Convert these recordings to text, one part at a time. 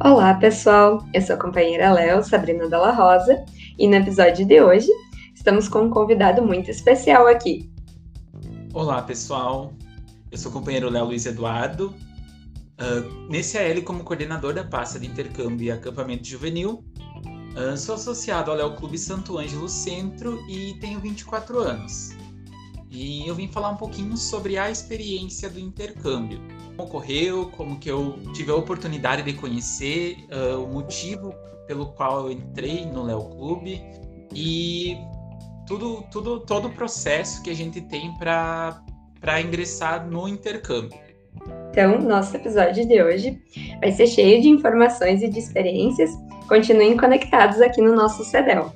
Olá, pessoal! Eu sou a companheira Léo, Sabrina Della Rosa, e no episódio de hoje estamos com um convidado muito especial aqui. Olá, pessoal! Eu sou o companheiro Léo Luiz Eduardo, uh, nesse AL como coordenador da pasta de intercâmbio e acampamento juvenil. Uh, sou associado ao Léo Clube Santo Ângelo Centro e tenho 24 anos. E eu vim falar um pouquinho sobre a experiência do intercâmbio ocorreu, como que eu tive a oportunidade de conhecer, uh, o motivo pelo qual eu entrei no Léo Clube e tudo, tudo, todo o processo que a gente tem para ingressar no intercâmbio. Então, nosso episódio de hoje vai ser cheio de informações e de experiências. Continuem conectados aqui no nosso CEDEL.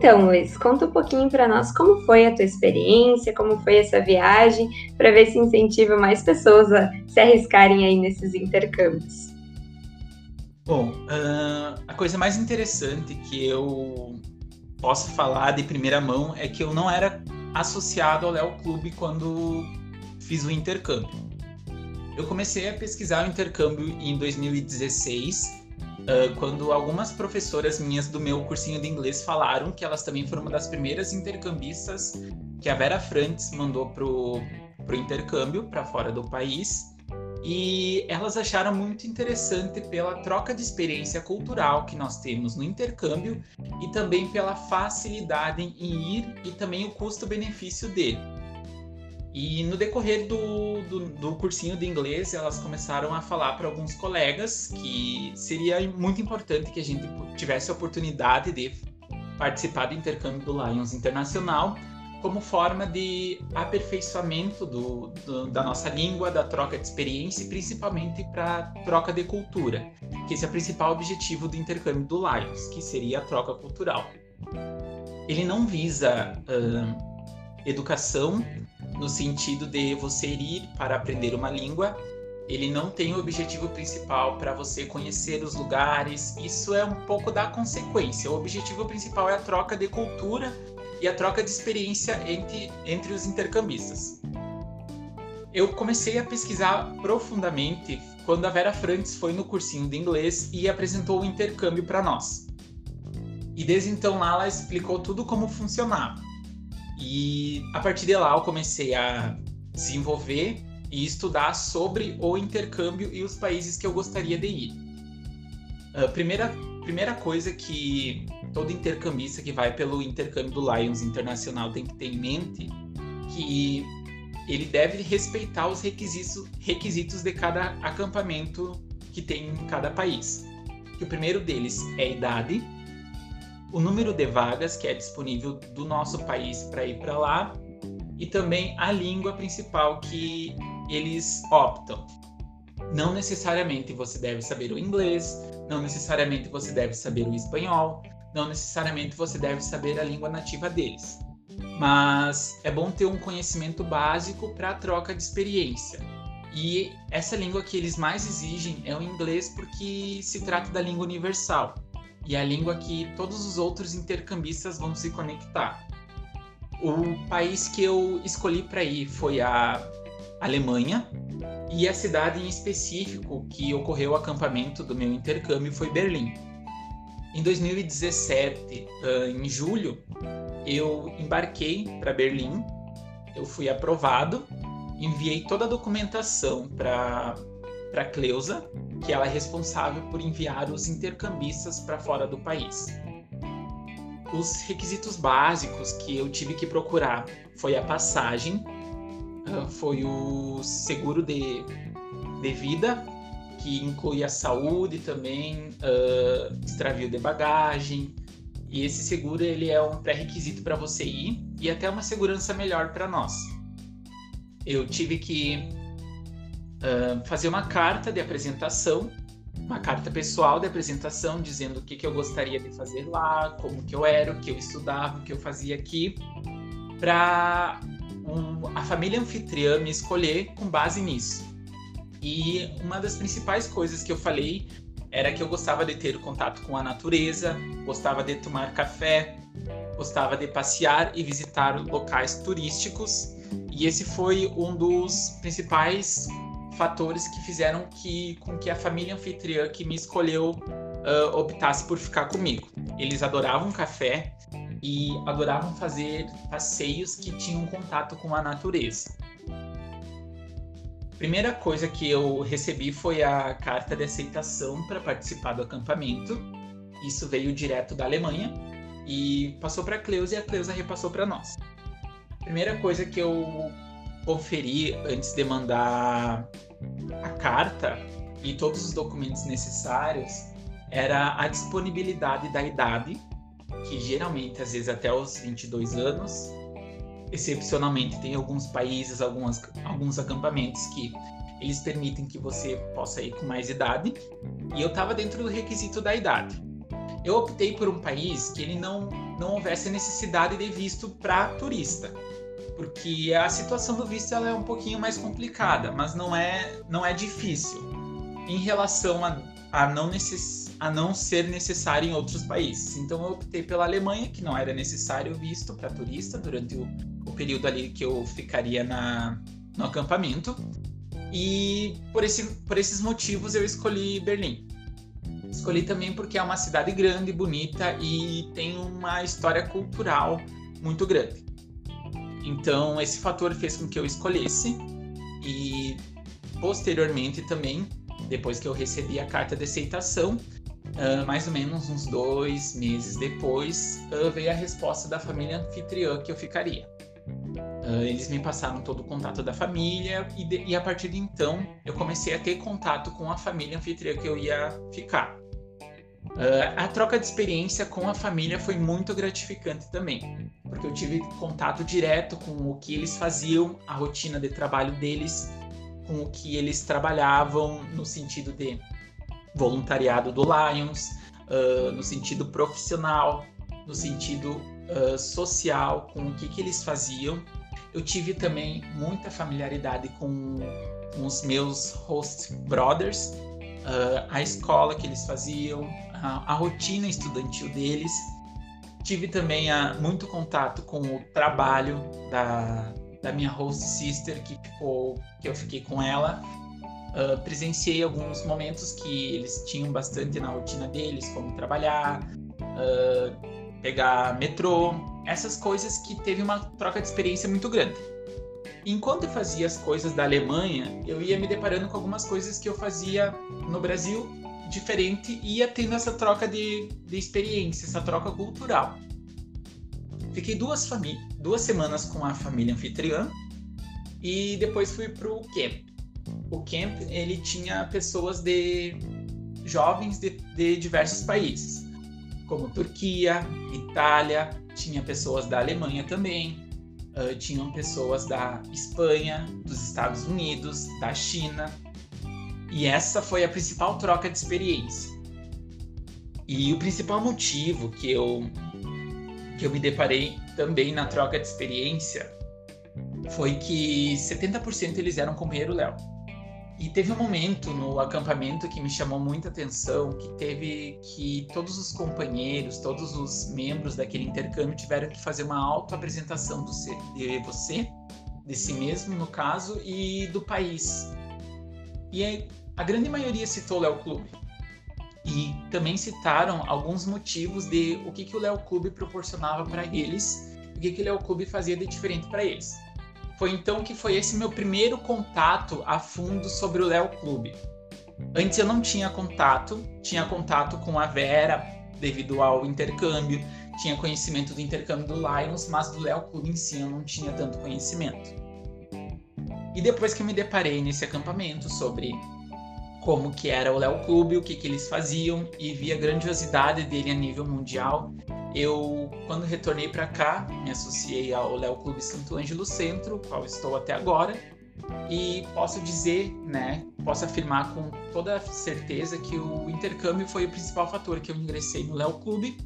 Então, Luiz, conta um pouquinho para nós como foi a tua experiência, como foi essa viagem, para ver se incentiva mais pessoas a se arriscarem aí nesses intercâmbios. Bom, uh, a coisa mais interessante que eu posso falar de primeira mão é que eu não era associado ao Léo Clube quando fiz o intercâmbio. Eu comecei a pesquisar o intercâmbio em 2016 uh, quando algumas professoras minhas do meu cursinho de inglês falaram que elas também foram uma das primeiras intercambistas que a Vera Frantz mandou pro, pro intercâmbio para fora do país. E elas acharam muito interessante pela troca de experiência cultural que nós temos no intercâmbio e também pela facilidade em ir e também o custo-benefício dele. E no decorrer do, do, do, cursinho de inglês, elas começaram a falar para alguns colegas que seria muito importante que a gente tivesse a oportunidade de participar do intercâmbio do Lions Internacional como forma de aperfeiçoamento do, do, da nossa língua, da troca de experiência e principalmente para troca de cultura, que esse é o principal objetivo do intercâmbio do Lions, que seria a troca cultural. Ele não visa uh, educação no sentido de você ir para aprender uma língua. Ele não tem o objetivo principal para você conhecer os lugares. Isso é um pouco da consequência. O objetivo principal é a troca de cultura e a troca de experiência entre, entre os intercambistas. Eu comecei a pesquisar profundamente quando a Vera Frantz foi no cursinho de inglês e apresentou o intercâmbio para nós. E desde então lá ela explicou tudo como funcionava. E a partir de lá eu comecei a desenvolver e estudar sobre o intercâmbio e os países que eu gostaria de ir. A primeira, primeira coisa que todo intercambista que vai pelo intercâmbio do Lions Internacional tem que ter em mente que ele deve respeitar os requisitos, requisitos de cada acampamento que tem em cada país. Que o primeiro deles é a idade, o número de vagas que é disponível do nosso país para ir para lá e também a língua principal que eles optam. Não necessariamente você deve saber o inglês, não necessariamente você deve saber o espanhol, não necessariamente você deve saber a língua nativa deles. Mas é bom ter um conhecimento básico para a troca de experiência. E essa língua que eles mais exigem é o inglês porque se trata da língua universal e a língua que todos os outros intercambistas vão se conectar. O país que eu escolhi para ir foi a Alemanha e a cidade em específico que ocorreu o acampamento do meu intercâmbio foi Berlim. Em 2017, em julho, eu embarquei para Berlim, eu fui aprovado, enviei toda a documentação para para Cleusa, que ela é responsável por enviar os intercambistas para fora do país. Os requisitos básicos que eu tive que procurar foi a passagem, ah, foi o seguro de, de vida, que inclui a saúde também, uh, extravio de bagagem. E esse seguro ele é um pré-requisito para você ir e até uma segurança melhor para nós. Eu tive que uh, fazer uma carta de apresentação, uma carta pessoal de apresentação, dizendo o que, que eu gostaria de fazer lá, como que eu era, o que eu estudava, o que eu fazia aqui, para um, a família anfitriã me escolher com base nisso. E uma das principais coisas que eu falei era que eu gostava de ter contato com a natureza, gostava de tomar café, gostava de passear e visitar locais turísticos. E esse foi um dos principais fatores que fizeram que, com que a família anfitriã que me escolheu uh, optasse por ficar comigo. Eles adoravam café e adoravam fazer passeios que tinham contato com a natureza. Primeira coisa que eu recebi foi a carta de aceitação para participar do acampamento. Isso veio direto da Alemanha e passou para a Cleusa e a Cleusa repassou para nós. Primeira coisa que eu conferi antes de mandar a carta e todos os documentos necessários era a disponibilidade da idade, que geralmente às vezes até os 22 anos. Excepcionalmente tem alguns países, algumas, alguns acampamentos que eles permitem que você possa ir com mais idade. E eu estava dentro do requisito da idade. Eu optei por um país que ele não não houvesse necessidade de visto para turista porque a situação do visto ela é um pouquinho mais complicada, mas não é, não é difícil em relação a, a, não necess, a não ser necessário em outros países. Então eu optei pela Alemanha, que não era necessário visto para turista durante o, o, período ali que eu ficaria na, no acampamento. E por, esse, por esses motivos eu escolhi Berlim. Escolhi também porque é uma cidade grande, bonita e tem uma história cultural muito grande. Então, esse fator fez com que eu escolhesse e posteriormente também, depois que eu recebi a carta de aceitação, uh, mais ou menos uns dois meses depois, uh, veio a resposta da família anfitriã que eu ficaria. Uh, eles me passaram todo o contato da família e, de, e, a partir de então eu comecei a ter contato com a família anfitriã que eu ia ficar. Uh, a troca de experiência com a família foi muito gratificante também, porque eu tive contato direto com o que eles faziam, a rotina de trabalho deles, com o que eles trabalhavam no sentido de voluntariado do Lions, uh, no sentido profissional, no sentido uh, social, com o que, que eles faziam. Eu tive também muita familiaridade com, com os meus host brothers, a escola que eles faziam, a, a rotina estudantil deles. Tive também a, muito contato com o trabalho da, da minha host sister que ficou que eu fiquei com ela. Uh, presenciei alguns momentos que eles tinham bastante na rotina deles, como trabalhar, uh, pegar metrô, essas coisas que teve uma troca de experiência muito grande. Enquanto eu fazia as coisas da Alemanha, eu ia me deparando com algumas coisas que eu fazia no Brasil diferente e ia tendo essa troca de, de experiência, essa troca cultural. Fiquei duas, duas semanas com a família anfitriã e depois fui para o camp. O camp ele tinha pessoas de jovens de, de diversos países, como Turquia, Itália, tinha pessoas da Alemanha também, uh, tinham pessoas da Espanha, dos Estados Unidos, da China, e essa foi a principal troca de experiência. E o principal motivo que eu que eu me deparei também na troca de experiência foi que 70% eles eram companheiro Léo. E teve um momento no acampamento que me chamou muita atenção, que teve que todos os companheiros, todos os membros daquele intercâmbio tiveram que fazer uma auto-apresentação de você, de si mesmo no caso, e do país. E a grande maioria citou o Léo Clube. E também citaram alguns motivos de o que, que o Léo Clube proporcionava para eles, o que, que o Léo Clube fazia de diferente para eles. Foi então que foi esse meu primeiro contato a fundo sobre o Léo Clube. Antes eu não tinha contato, tinha contato com a Vera devido ao intercâmbio, tinha conhecimento do intercâmbio do Lions, mas do Léo Clube em si eu não tinha tanto conhecimento. E depois que eu me deparei nesse acampamento sobre como que era o Léo Clube, o que, que eles faziam e vi a grandiosidade dele a nível mundial. Eu, quando retornei para cá, me associei ao Léo Clube Santo Ângelo Centro, qual estou até agora, e posso dizer, né, posso afirmar com toda certeza que o intercâmbio foi o principal fator que eu ingressei no Léo Clube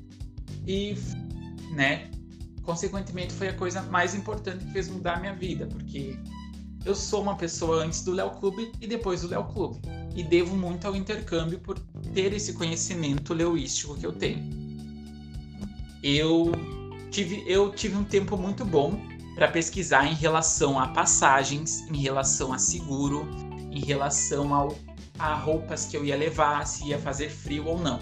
e, né, consequentemente foi a coisa mais importante que fez mudar a minha vida, porque eu sou uma pessoa antes do Léo Clube e depois do Léo Clube. e devo muito ao intercâmbio por ter esse conhecimento leuístico que eu tenho. Eu tive, eu tive um tempo muito bom para pesquisar em relação a passagens, em relação a seguro, em relação ao, a roupas que eu ia levar, se ia fazer frio ou não.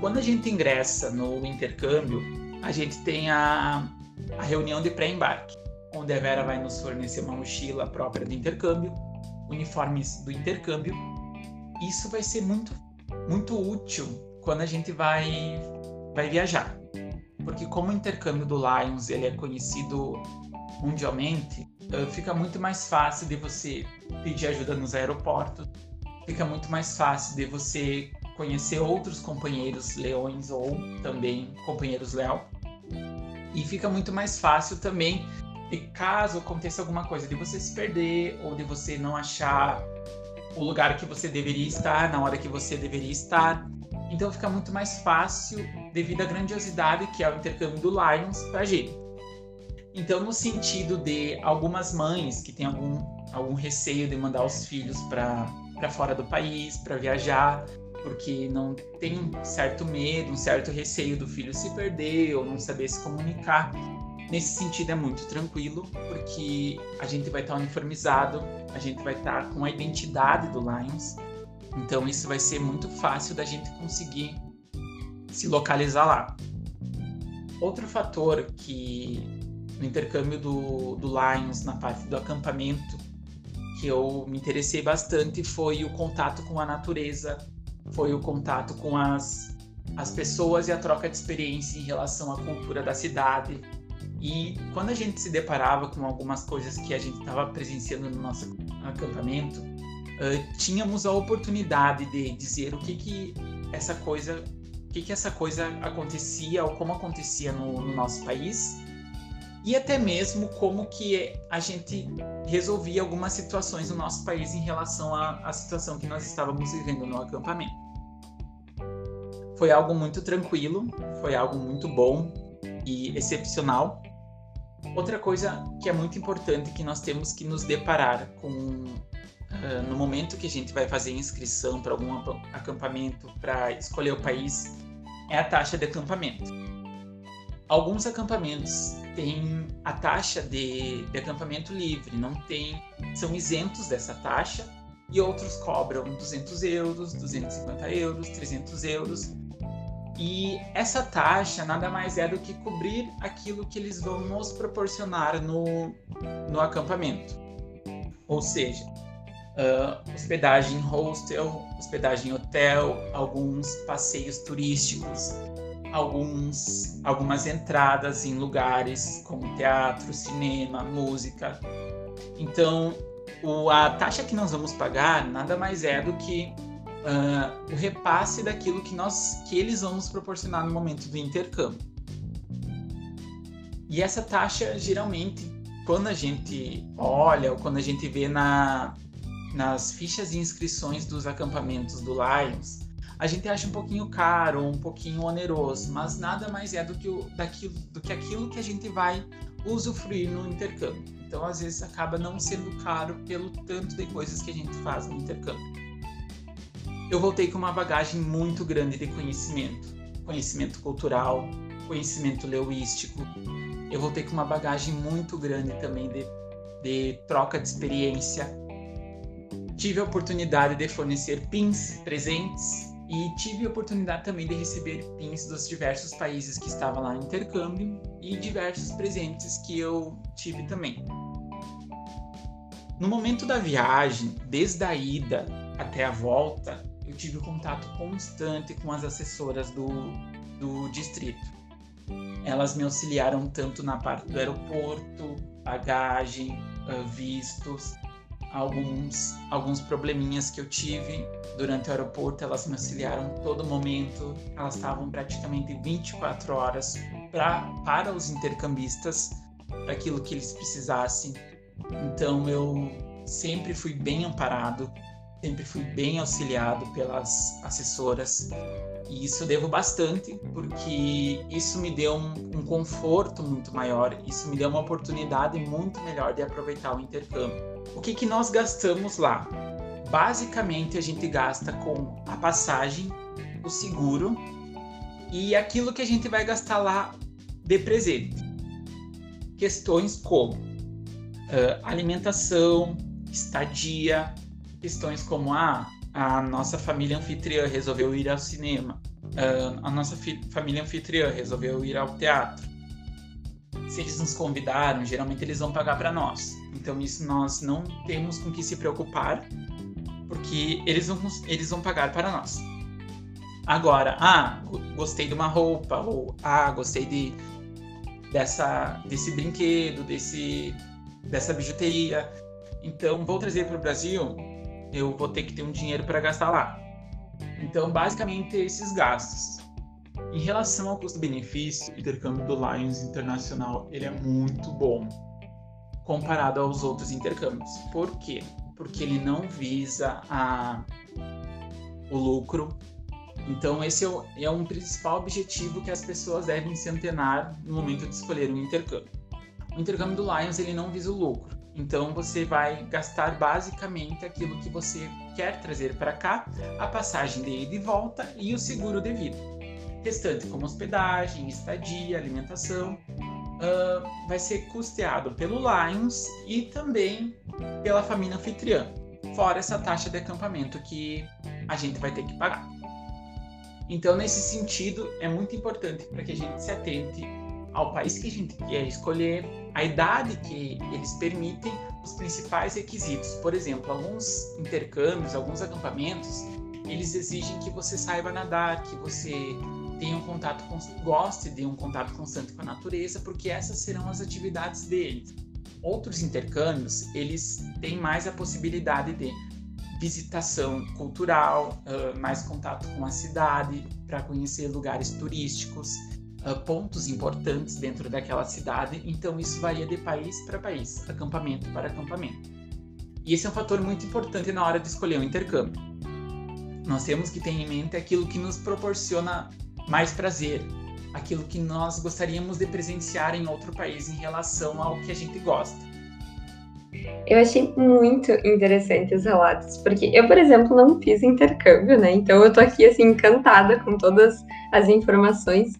Quando a gente ingressa no intercâmbio, a gente tem a, a reunião de pré-embarque, onde a Vera vai nos fornecer uma mochila própria do intercâmbio, uniformes do intercâmbio. Isso vai ser muito, muito útil quando a gente vai, vai viajar. Porque como o intercâmbio do Lions ele é conhecido mundialmente, eh, fica muito mais fácil de você pedir ajuda nos aeroportos, fica muito mais fácil de você conhecer outros companheiros leões ou também companheiros leal. E fica muito mais fácil também de caso aconteça alguma coisa de você se perder ou de você não achar o lugar que você deveria estar na hora que você deveria estar. Então fica muito mais fácil devido à grandiosidade que é o intercâmbio do Lions para a gente. Então, no sentido de algumas mães que têm algum, algum receio de mandar os filhos para fora do país, para viajar, porque não tem um certo medo, um certo receio do filho se perder ou não saber se comunicar. Nesse sentido é muito tranquilo, porque a gente vai estar uniformizado, a gente vai estar com a identidade do Lions, então isso vai ser muito fácil da gente conseguir se localizar lá. Outro fator que no intercâmbio do, do Lions, na parte do acampamento, que eu me interessei bastante foi o contato com a natureza, foi o contato com as, as pessoas e a troca de experiência em relação à cultura da cidade. E quando a gente se deparava com algumas coisas que a gente estava presenciando no nosso acampamento, uh, tínhamos a oportunidade de dizer o que que essa coisa, que que essa coisa acontecia ou como acontecia no, no nosso país e até mesmo como que a gente resolvia algumas situações no nosso país em relação à, à situação que nós estávamos vivendo no acampamento. Foi algo muito tranquilo, foi algo muito bom e excepcional. Outra coisa que é muito importante que nós temos que nos deparar com uh, no momento que a gente vai fazer inscrição para algum acampamento para escolher o país é a taxa de acampamento. Alguns acampamentos têm a taxa de, de acampamento livre, não tem, são isentos dessa taxa, e outros cobram 200 euros, 250 euros, 300 euros. E essa taxa nada mais é do que cobrir aquilo que eles vão nos proporcionar no, no acampamento. Ou seja, uh, hospedagem em hostel, hospedagem em hotel, alguns passeios turísticos, alguns, algumas entradas em lugares como teatro, cinema, música. Então, o, a taxa que nós vamos pagar nada mais é do que uh, o repasse daquilo que, nós, que eles vão nos proporcionar no momento do intercâmbio. E essa taxa, geralmente, quando a gente olha ou quando a gente vê na, nas fichas de inscrições dos acampamentos do Lions, a gente acha um pouquinho caro, um pouquinho oneroso, mas nada mais é do que, o, daquilo, do que aquilo que a gente vai usufruir no intercâmbio. Então, às vezes, acaba não sendo caro pelo tanto de coisas que a gente faz no intercâmbio. Eu voltei com uma bagagem muito grande de conhecimento, conhecimento cultural, conhecimento leuístico. Eu voltei com uma bagagem muito grande também de, de troca de experiência. Tive a oportunidade de fornecer pins, presentes, e tive a oportunidade também de receber pins dos diversos países que estavam lá no intercâmbio e diversos presentes que eu tive também. No momento da viagem, desde a ida até a volta, eu tive contato constante com as assessoras do, do distrito. Elas me auxiliaram tanto na parte do aeroporto, bagagem, vistos, alguns, alguns probleminhas que eu tive durante o aeroporto, elas me auxiliaram todo momento. Elas estavam praticamente 24 horas pra, para os intercambistas, para aquilo que eles precisassem. Então eu sempre fui bem amparado, sempre fui bem auxiliado pelas assessoras. E isso eu devo bastante, porque isso me deu um, um conforto muito maior, isso me deu uma oportunidade muito melhor de aproveitar o intercâmbio. O que, que nós gastamos lá? basicamente a gente gasta com a passagem, o seguro e aquilo que a gente vai gastar lá de presente. Questões como uh, alimentação, estadia, questões como ah, a nossa família anfitriã resolveu ir ao cinema, uh, a nossa família anfitriã resolveu ir ao teatro. Se eles nos convidaram, geralmente eles vão pagar para nós. Então isso nós não temos com que se preocupar, porque eles vão, eles vão pagar para nós. Agora, ah, gostei de uma roupa, ou ah, gostei de, dessa, desse brinquedo, desse, dessa bijuteria. Então, vou trazer para o Brasil, eu vou ter que ter um dinheiro para gastar lá. Então, basicamente, esses gastos. Em relação ao custo-benefício, o intercâmbio do Lions Internacional ele é muito bom comparado aos outros intercâmbios. Por quê? Porque ele não visa a, o lucro. Então, esse é, o, é um principal objetivo que as pessoas devem se antenar no momento de escolher um intercâmbio. O intercâmbio do Lions ele não visa o lucro. Então, você vai gastar basicamente aquilo que você quer trazer para cá, a passagem de ida e volta e o seguro de vida. Restante, como hospedagem, estadia, alimentação, uh, vai ser custeado pelo Lions e também pela família anfitriã, fora essa taxa de acampamento que a gente vai ter que pagar. Então, nesse sentido, é muito importante para que a gente se atente ao país que a gente quer escolher, a idade que eles permitem, os principais requisitos. Por exemplo, alguns intercâmbios, alguns acampamentos, eles exigem que você saiba nadar, que você tenha um contato, goste de um contato constante com a natureza, porque essas serão as atividades deles. Outros intercâmbios, eles têm mais a possibilidade de visitação cultural, mais contato com a cidade, para conhecer lugares turísticos, uh, pontos importantes dentro daquela cidade. Então, isso varia de país para país, acampamento para acampamento. E esse é um fator muito importante na hora de escolher um intercâmbio. Nós temos que ter em mente aquilo que nos proporciona mais prazer, aquilo que nós gostaríamos de presenciar em outro país em relação ao que a gente gosta. Eu achei muito interessante os relatos, porque eu, por exemplo, não fiz intercâmbio, né? Então eu tô aqui assim encantada com todas as informações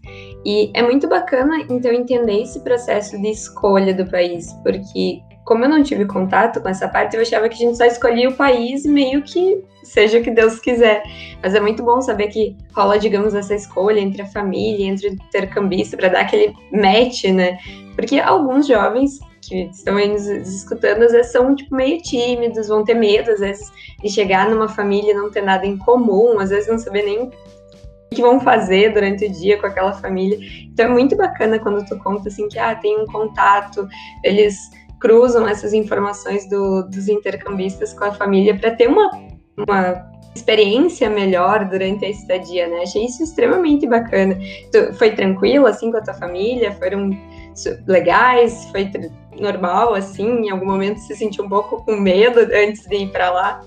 e é muito bacana então entender esse processo de escolha do país, porque como eu não tive contato com essa parte, eu achava que a gente só escolhia o país meio que seja o que Deus quiser. Mas é muito bom saber que rola, digamos, essa escolha entre a família, entre o intercambista, para dar aquele match, né? Porque alguns jovens que estão aí nos escutando, às vezes são tipo, meio tímidos, vão ter medo, às vezes, de chegar numa família e não ter nada em comum, às vezes não saber nem o que vão fazer durante o dia com aquela família. Então é muito bacana quando tu conta assim que ah, tem um contato, eles cruzam essas informações do, dos intercambistas com a família para ter uma, uma experiência melhor durante a estadia, né? Achei isso extremamente bacana. Tu, foi tranquilo assim com a tua família? Foram legais? Foi normal assim? Em algum momento se sentiu um pouco com medo antes de ir para lá?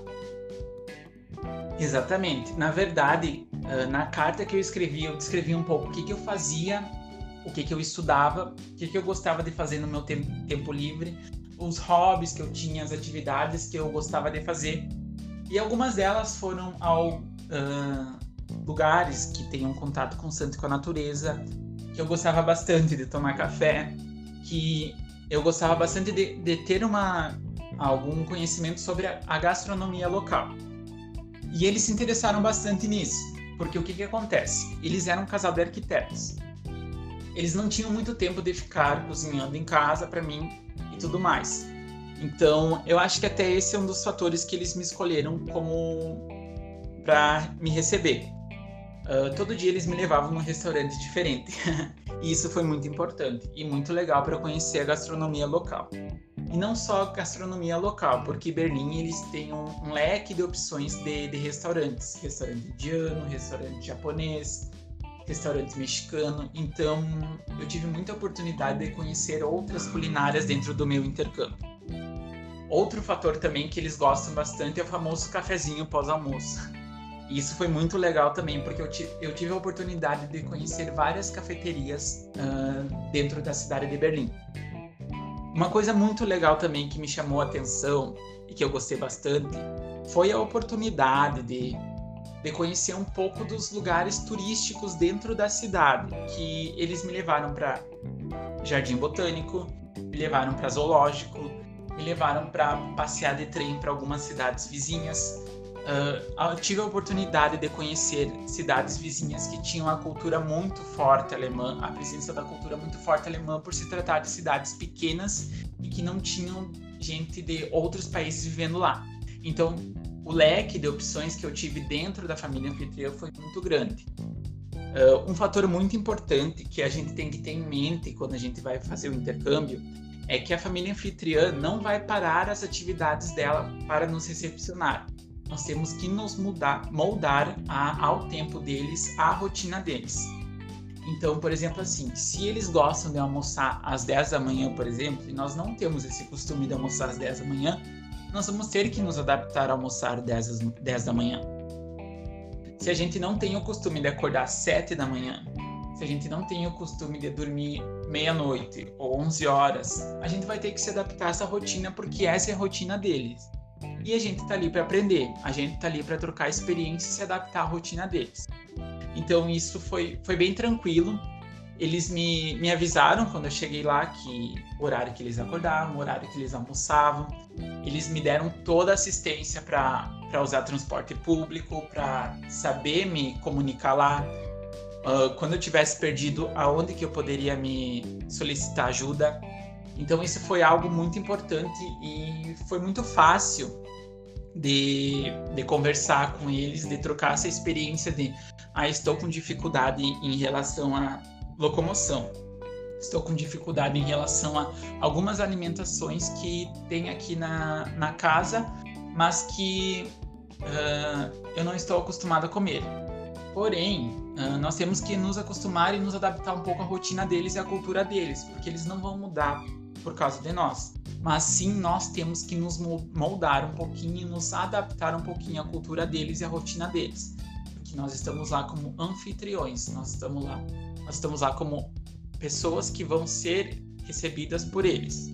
Exatamente. Na verdade, na carta que eu escrevi, eu descrevi um pouco o que, que eu fazia o que, que eu estudava, o que, que eu gostava de fazer no meu tempo, tempo livre, os hobbies que eu tinha, as atividades que eu gostava de fazer. E algumas delas foram ao uh, lugares que tenham contato constante com a natureza, eu gostava bastante de tomar café, que eu gostava bastante de, de ter uma, algum conhecimento sobre a, a, gastronomia local. E eles se interessaram bastante nisso, porque o que, que acontece? Eles eram um casal de arquitetos eles não tinham muito tempo de ficar cozinhando em casa para mim e tudo mais. Então, eu acho que até esse é um dos fatores que eles me escolheram como para me receber. Uh, todo dia eles me levavam num restaurante diferente. e isso foi muito importante e muito legal para conhecer a gastronomia local. E não só a gastronomia local, porque Berlim eles têm um, um leque de opções de, de restaurantes. Restaurante indiano, restaurante japonês, restaurante mexicano, então eu tive muita oportunidade de conhecer outras culinárias dentro do meu intercâmbio. Outro fator também que eles gostam bastante é o famoso cafezinho pós-almoço. Isso foi muito legal também, porque eu, eu tive a oportunidade de conhecer várias cafeterias uh, dentro da cidade de Berlim. Uma coisa muito legal também que me chamou a atenção, e que eu gostei bastante foi a oportunidade de, de conhecer um pouco dos lugares turísticos dentro da cidade, que eles me levaram para Jardim Botânico, me levaram para Zoológico, me levaram para passear de trem para algumas cidades vizinhas. Uh, tive a oportunidade de conhecer cidades vizinhas que tinham a cultura muito forte alemã, a presença da cultura muito forte alemã, por se tratar de cidades pequenas e que não tinham gente de outros países vivendo lá. Então, o leque de opções que eu tive dentro da família anfitriã foi muito grande. Uh, um fator muito importante que a gente tem que ter em mente quando a gente vai fazer o intercâmbio é que a família anfitriã não vai parar as atividades dela para nos recepcionar. Nós temos que nos mudar, moldar a, ao tempo deles, à rotina deles. Então, por exemplo, assim, se eles gostam de almoçar às 10 da manhã, por exemplo, e nós não temos esse costume de almoçar às 10 da manhã, nós vamos ter que nos adaptar a almoçar 10, 10 da manhã. Se a gente não tem o costume de acordar às 7 da manhã, se a gente não tem o costume de dormir meia-noite ou 11 horas, a gente vai ter que se adaptar a essa rotina porque essa é a rotina deles. E a gente tá ali para aprender, a gente tá ali para trocar experiência e se adaptar à rotina deles. Então isso foi, foi bem tranquilo eles me, me avisaram quando eu cheguei lá que o horário que eles acordavam, o horário que eles almoçavam. Eles me deram toda a assistência para usar transporte público, para saber me comunicar lá. Uh, quando eu tivesse perdido, aonde que eu poderia me solicitar ajuda. Então isso foi algo muito importante e foi muito fácil de, de conversar com eles, de trocar essa experiência de ah, estou com dificuldade em relação a locomoção. Estou com dificuldade em relação a algumas alimentações que tem aqui na, na casa, mas que uh, eu não estou acostumado a comer. Porém, uh, nós temos que nos acostumar e nos adaptar um pouco à rotina deles e à cultura deles, porque eles não vão mudar por causa de nós. Mas sim, nós temos que nos moldar um pouquinho, nos adaptar um pouquinho à cultura deles e à rotina deles. Porque nós estamos lá como anfitriões, nós estamos lá nós estamos lá como pessoas que vão ser recebidas por eles.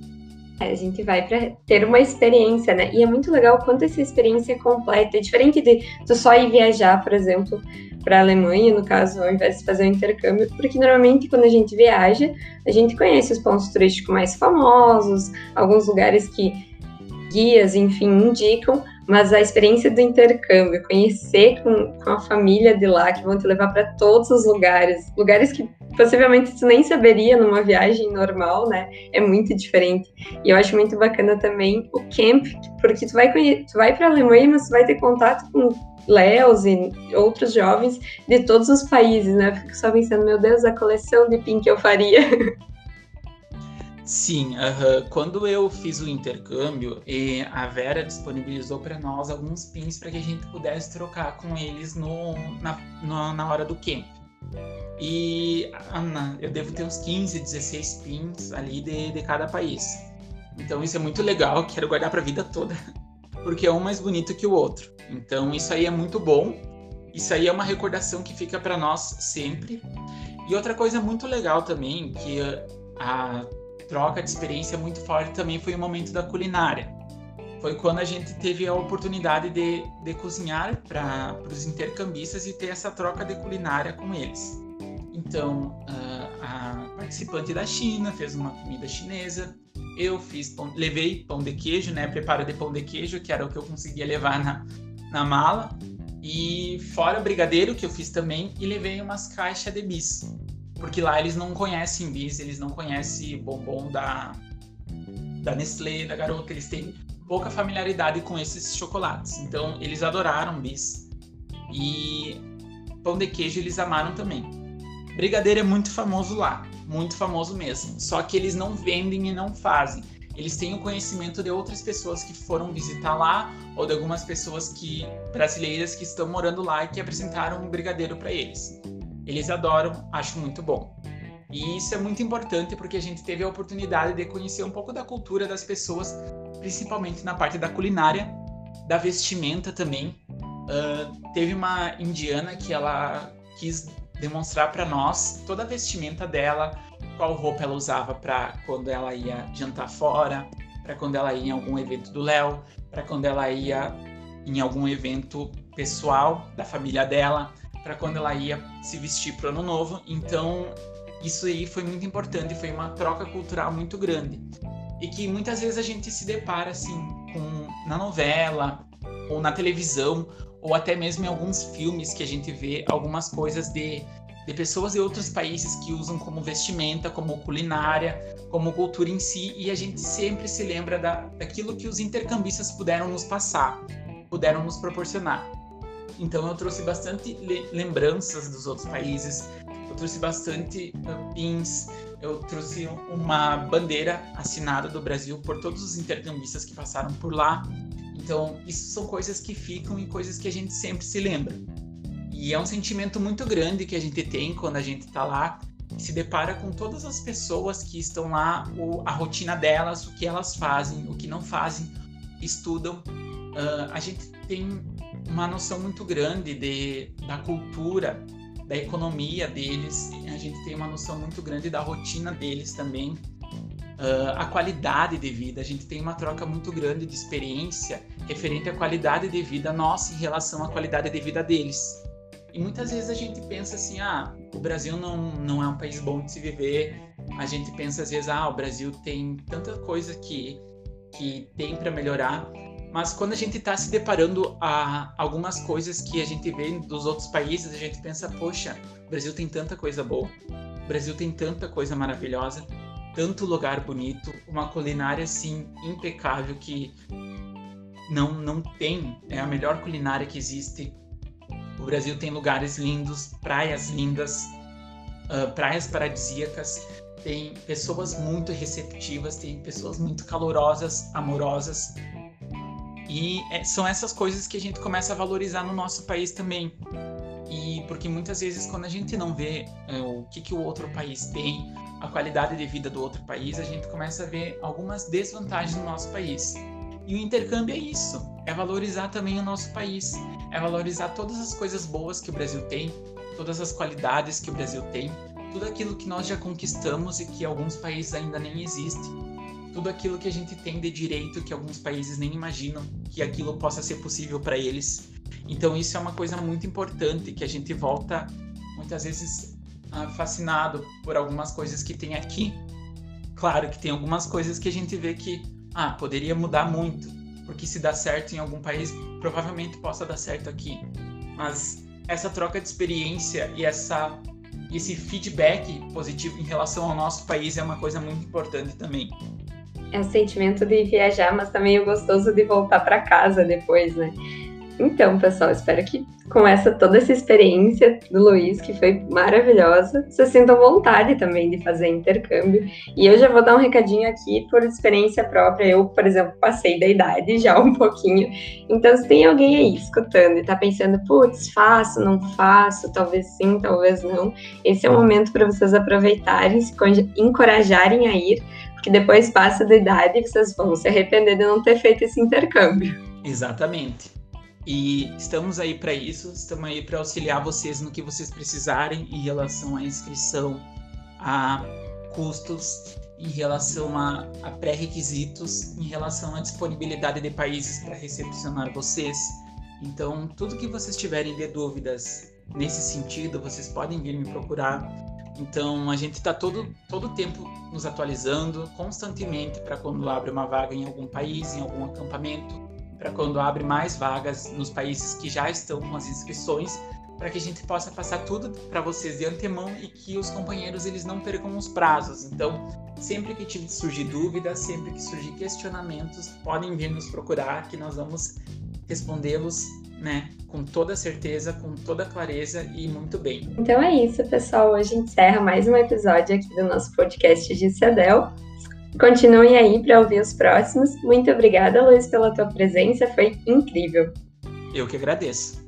É, a gente vai para ter uma experiência, né? E é muito legal quanto essa experiência é completa. É diferente de tu só ir viajar, por exemplo, para a Alemanha, no caso, ao invés de fazer um intercâmbio, porque normalmente quando a gente viaja, a gente conhece os pontos turísticos mais famosos, alguns lugares que guias, enfim, indicam, mas a experiência do intercâmbio, conhecer com, com a família de lá, que vão te levar para todos os lugares, lugares que possivelmente tu nem saberia numa viagem normal, né? É muito diferente. E eu acho muito bacana também o camp, porque tu vai tu vai para a Alemanha, mas tu vai ter contato com Léos e outros jovens de todos os países, né? Eu fico só pensando, meu Deus, a coleção de pin que eu faria. Sim, uh, quando eu fiz o intercâmbio, a Vera disponibilizou para nós alguns pins para que a gente pudesse trocar com eles no, na, no, na hora do camp. E Ana, eu devo ter uns 15, 16 pins ali de, de cada país. Então isso é muito legal, quero guardar para a vida toda, porque é um mais bonito que o outro. Então isso aí é muito bom. Isso aí é uma recordação que fica para nós sempre. E outra coisa muito legal também, que a troca de experiência muito forte também foi o momento da culinária. Foi quando a gente teve a oportunidade de, de cozinhar para os intercambistas e ter essa troca de culinária com eles. Então, a, a participante da China fez uma comida chinesa, eu fiz pão, levei pão de queijo, né, preparo de pão de queijo, que era o que eu conseguia levar na, na mala, e fora brigadeiro que eu fiz também, e levei umas caixas de bis porque lá eles não conhecem bis, eles não conhecem bombom da, da Nestlé, da garota, eles têm pouca familiaridade com esses chocolates. Então eles adoraram bis. E pão de queijo eles amaram também. Brigadeiro é muito famoso lá, muito famoso mesmo. Só que eles não vendem e não fazem. Eles têm o conhecimento de outras pessoas que foram visitar lá ou de algumas pessoas que brasileiras que estão morando lá e que apresentaram um brigadeiro para eles. Eles adoram, acho muito bom. E isso é muito importante porque a gente teve a oportunidade de conhecer um pouco da cultura das pessoas, principalmente na parte da culinária, da vestimenta também. Uh, teve uma indiana que ela quis demonstrar para nós toda a vestimenta dela, qual roupa ela usava para quando ela ia jantar fora, para quando ela ia em algum evento do Léo, para quando ela ia em algum evento pessoal da família dela, para quando ela ia se vestir para o ano novo. Então, isso aí foi muito importante, foi uma troca cultural muito grande. E que muitas vezes a gente se depara assim com na novela ou na televisão ou até mesmo em alguns filmes que a gente vê algumas coisas de de pessoas de outros países que usam como vestimenta, como culinária, como cultura em si, e a gente sempre se lembra da, daquilo que os intercambistas puderam nos passar, puderam nos proporcionar. Então eu trouxe bastante lembranças dos outros países, eu trouxe bastante uh, pins, eu trouxe uma bandeira assinada do Brasil por todos os intercambistas que passaram por lá. Então, isso são coisas que ficam e coisas que a gente sempre se lembra. E é um sentimento muito grande que a gente tem quando a gente está lá se depara com todas as pessoas que estão lá, o, a rotina delas, o que elas fazem, o que não fazem, estudam. Uh, a gente tem uma noção muito grande de, da cultura, da economia deles, a gente tem uma noção muito grande da rotina deles também. Uh, a qualidade de vida, a gente tem uma troca muito grande de experiência referente à qualidade de vida nossa em relação à qualidade de vida deles. E muitas vezes a gente pensa assim, ah, o Brasil não, não é um país bom de se viver. A gente pensa às vezes, ah, o Brasil tem tanta coisa que, que tem para melhorar. Mas quando a gente está se deparando a algumas coisas que a gente vê dos outros países, a gente pensa, poxa, o Brasil tem tanta coisa boa, o Brasil tem tanta coisa maravilhosa, tanto lugar bonito, uma culinária assim impecável que não não tem, é a melhor culinária que existe o Brasil tem lugares lindos, praias lindas, uh, praias paradisíacas, tem pessoas muito receptivas, tem pessoas muito calorosas, amorosas. E é, são essas coisas que a gente começa a valorizar no nosso país também. E porque muitas vezes quando a gente não vê é, o que, que o outro país tem, a qualidade de vida do outro país, a gente começa a ver algumas desvantagens no nosso país. E o intercâmbio é isso, é valorizar também o nosso país, é valorizar todas as coisas boas que o Brasil tem, todas as qualidades que o Brasil tem, tudo aquilo que nós já conquistamos e que alguns países ainda nem existem, tudo aquilo que a gente tem de direito que alguns países nem imaginam que aquilo possa ser possível para eles. Então isso é uma coisa muito importante que a gente volta muitas vezes ah, fascinado por algumas coisas que tem aqui. Claro que tem algumas coisas que a gente vê que ah, poderia mudar muito, porque se dá certo em algum país, provavelmente possa dar certo aqui. Mas essa troca de experiência e essa esse feedback positivo em relação ao nosso país é uma coisa muito importante também. É o sentimento de viajar, mas também o gostoso de voltar para casa depois, né? Então, pessoal, espero que com essa toda essa experiência do Luiz, que foi maravilhosa, vocês sintam vontade também de fazer intercâmbio. E eu já vou dar um recadinho aqui por experiência própria. Eu, por exemplo, passei da idade já um pouquinho. Então, se tem alguém aí escutando e tá pensando, putz, faço, não faço, talvez sim, talvez não, esse é o momento para vocês aproveitarem, se encorajarem a ir, porque depois passa da idade e vocês vão se arrepender de não ter feito esse intercâmbio. Exatamente. E estamos aí para isso, estamos aí para auxiliar vocês no que vocês precisarem em relação à inscrição, a custos, em relação a, a pré-requisitos, em relação à disponibilidade de países para recepcionar vocês. Então, tudo que vocês tiverem de dúvidas nesse sentido, vocês podem vir me procurar. Então, a gente está todo todo tempo nos atualizando constantemente para quando abre uma vaga em algum país, em algum acampamento para quando abre mais vagas nos países que já estão com as inscrições, para que a gente possa passar tudo para vocês de antemão e que os companheiros eles não percam os prazos. Então, sempre que surgir dúvidas, sempre que surgir questionamentos, podem vir nos procurar que nós vamos respondê-los, né, com toda certeza, com toda clareza e muito bem. Então é isso, pessoal. Hoje encerra mais um episódio aqui do nosso podcast de Cedel. Continuem aí para ouvir os próximos. Muito obrigada, Luiz, pela tua presença, foi incrível. Eu que agradeço.